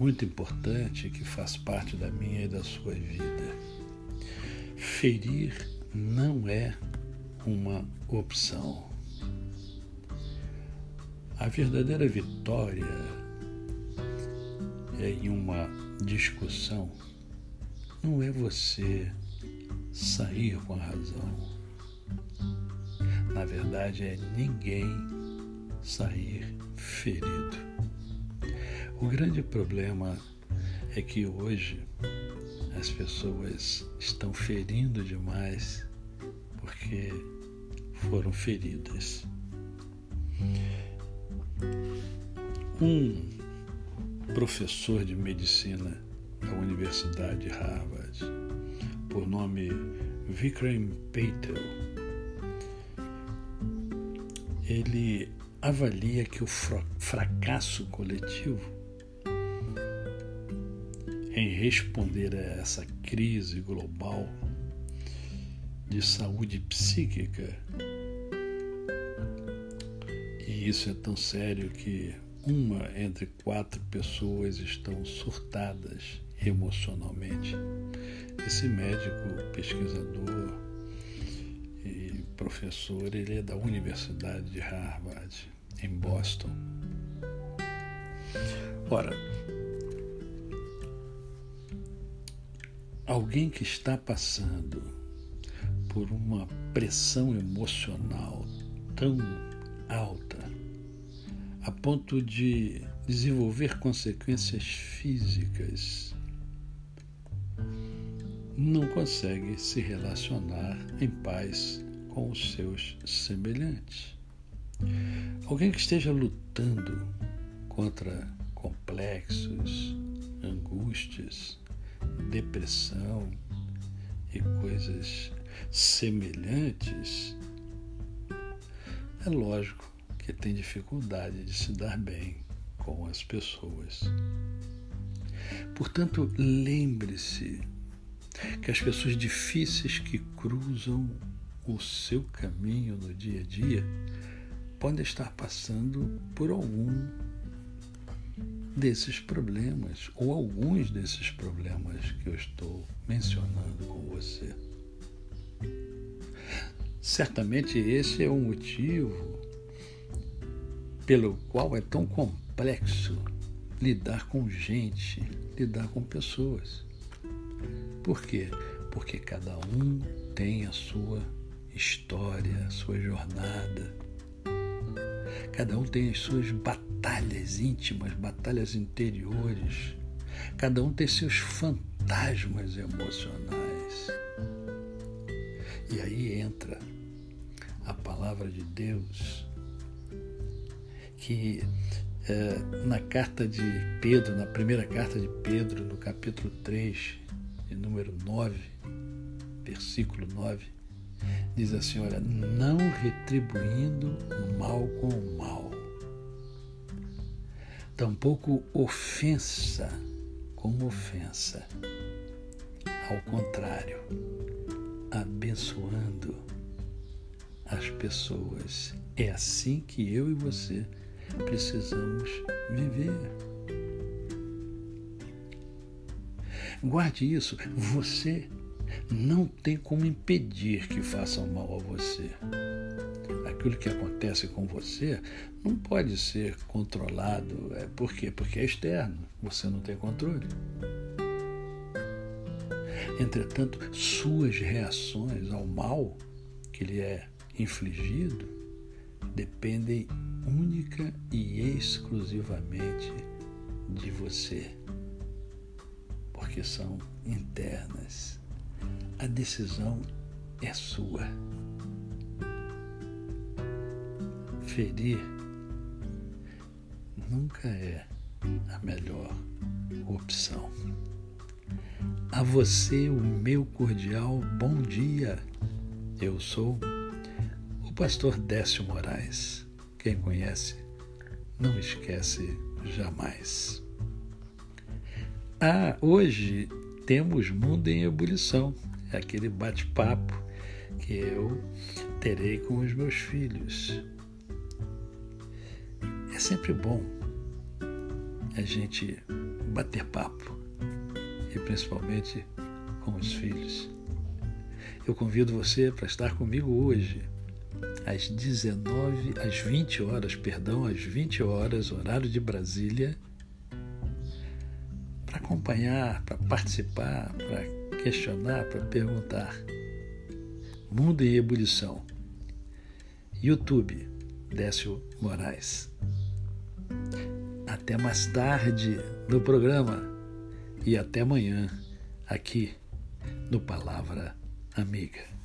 muito importante que faz parte da minha e da sua vida. Ferir não é uma opção. A verdadeira vitória é em uma discussão não é você sair com a razão. Na verdade, é ninguém sair ferido. O grande problema é que hoje as pessoas estão ferindo demais porque foram feridas. Um professor de medicina da Universidade de Harvard, por nome Vikram Patel, ele avalia que o fracasso coletivo em responder a essa crise global de saúde psíquica. E isso é tão sério que uma entre quatro pessoas estão surtadas emocionalmente. Esse médico pesquisador e professor, ele é da Universidade de Harvard, em Boston. Ora, alguém que está passando por uma pressão emocional tão alta, a ponto de desenvolver consequências físicas, não consegue se relacionar em paz com os seus semelhantes. Alguém que esteja lutando contra complexos, angústias, depressão e coisas semelhantes, é lógico que tem dificuldade de se dar bem com as pessoas. Portanto, lembre-se que as pessoas difíceis que cruzam o seu caminho no dia a dia podem estar passando por algum desses problemas, ou alguns desses problemas que eu estou mencionando com você. Certamente esse é o motivo pelo qual é tão complexo lidar com gente, lidar com pessoas. Por quê? Porque cada um tem a sua história, a sua jornada. Cada um tem as suas batalhas íntimas, batalhas interiores. Cada um tem seus fantasmas emocionais. E aí entra a palavra de Deus, que é, na carta de Pedro, na primeira carta de Pedro, no capítulo 3, de número 9, versículo 9, diz assim: Olha, não retribuindo mal com o mal, tampouco ofensa com ofensa. Ao contrário, abençoando as pessoas. É assim que eu e você precisamos viver. Guarde isso. Você não tem como impedir que façam mal a você. Aquilo que acontece com você não pode ser controlado. É, por quê? Porque é externo. Você não tem controle. Entretanto, suas reações ao mal que lhe é infligido dependem única e exclusivamente de você, porque são internas. A decisão é sua. Ferir nunca é a melhor opção. A você o meu cordial bom dia. Eu sou o pastor Décio Moraes. Quem conhece, não esquece jamais. Ah, hoje temos Mundo em Ebulição, é aquele bate-papo que eu terei com os meus filhos. É sempre bom a gente bater papo e principalmente com os filhos. Eu convido você para estar comigo hoje às 19, às 20 horas, perdão, às 20 horas, horário de Brasília, para acompanhar, para participar, para questionar, para perguntar. Mundo em Ebulição. YouTube, Décio Moraes. Até mais tarde no programa e até amanhã aqui no Palavra Amiga.